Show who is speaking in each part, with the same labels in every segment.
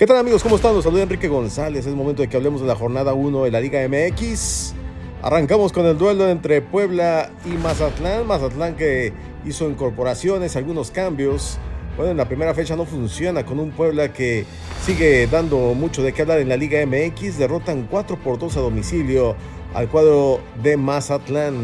Speaker 1: ¿Qué tal amigos? ¿Cómo están? Los saluda Enrique González. Es momento de que hablemos de la jornada 1 de la Liga MX. Arrancamos con el duelo entre Puebla y Mazatlán. Mazatlán que hizo incorporaciones, algunos cambios. Bueno, en la primera fecha no funciona con un Puebla que sigue dando mucho de qué hablar en la Liga MX. Derrotan 4 por 2 a domicilio al cuadro de Mazatlán.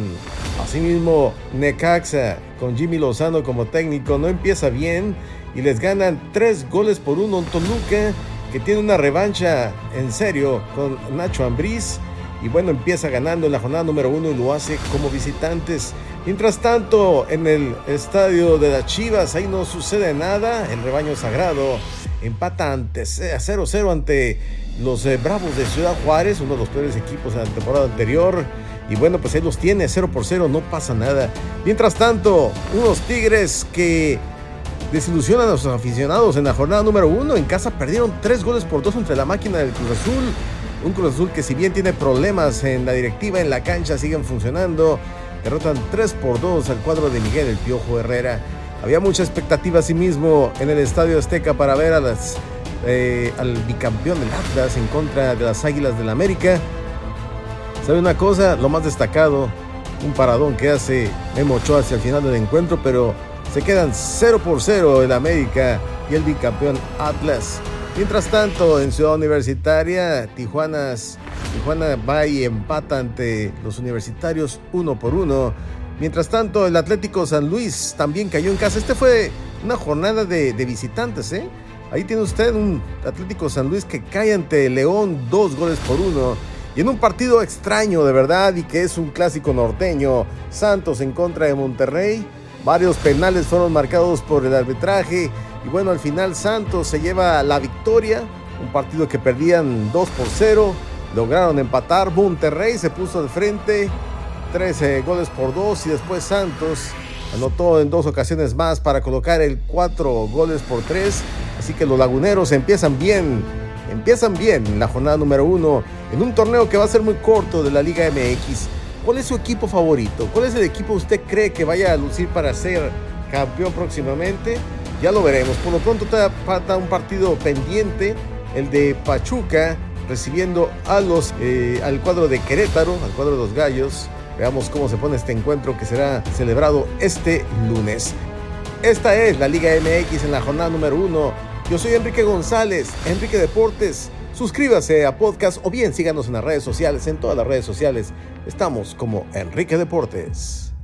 Speaker 1: Asimismo, Necaxa, con Jimmy Lozano como técnico, no empieza bien y les ganan 3 goles por 1 en Toluca, que tiene una revancha en serio con Nacho Ambriz. Y bueno, empieza ganando en la jornada número 1 y lo hace como visitantes. Mientras tanto, en el estadio de las Chivas, ahí no sucede nada. El rebaño sagrado empata ante, a 0-0 ante los eh, Bravos de Ciudad Juárez, uno de los peores equipos de la temporada anterior. Y bueno, pues ahí los tiene, 0 por 0, no pasa nada. Mientras tanto, unos Tigres que desilusionan a sus aficionados en la jornada número 1. En casa perdieron 3 goles por 2 entre la máquina del Cruz Azul. Un Cruz Azul que si bien tiene problemas en la directiva, en la cancha siguen funcionando. Derrotan 3 por 2 al cuadro de Miguel El Piojo Herrera. Había mucha expectativa mismo en el Estadio Azteca para ver a las, eh, al bicampeón del Atlas en contra de las Águilas del América. ¿Sabe una cosa? Lo más destacado, un paradón que hace Memo Ochoa hacia el final del encuentro, pero se quedan 0 por 0 el América y el bicampeón Atlas. Mientras tanto, en Ciudad Universitaria, Tijuanas, Tijuana va y empata ante los universitarios uno por uno. Mientras tanto, el Atlético San Luis también cayó en casa. Este fue una jornada de, visitantes, ¿eh? Ahí tiene usted un Atlético San Luis que cae ante León dos goles por uno. Y en un partido extraño de verdad y que es un clásico norteño, Santos en contra de Monterrey. Varios penales fueron marcados por el arbitraje y bueno, al final Santos se lleva la victoria. Un partido que perdían 2 por 0. Lograron empatar. Monterrey se puso al frente. 13 goles por 2 y después Santos anotó en dos ocasiones más para colocar el 4 goles por 3. Así que los laguneros empiezan bien. Empiezan bien la jornada número 1 en un torneo que va a ser muy corto de la Liga MX. ¿Cuál es su equipo favorito? ¿Cuál es el equipo que usted cree que vaya a lucir para ser campeón próximamente? Ya lo veremos. Por lo pronto falta un partido pendiente, el de Pachuca, recibiendo a los, eh, al cuadro de Querétaro, al cuadro de los Gallos. Veamos cómo se pone este encuentro que será celebrado este lunes. Esta es la Liga MX en la jornada número uno. Yo soy Enrique González, Enrique Deportes. Suscríbase a podcast o bien síganos en las redes sociales, en todas las redes sociales. Estamos como Enrique Deportes.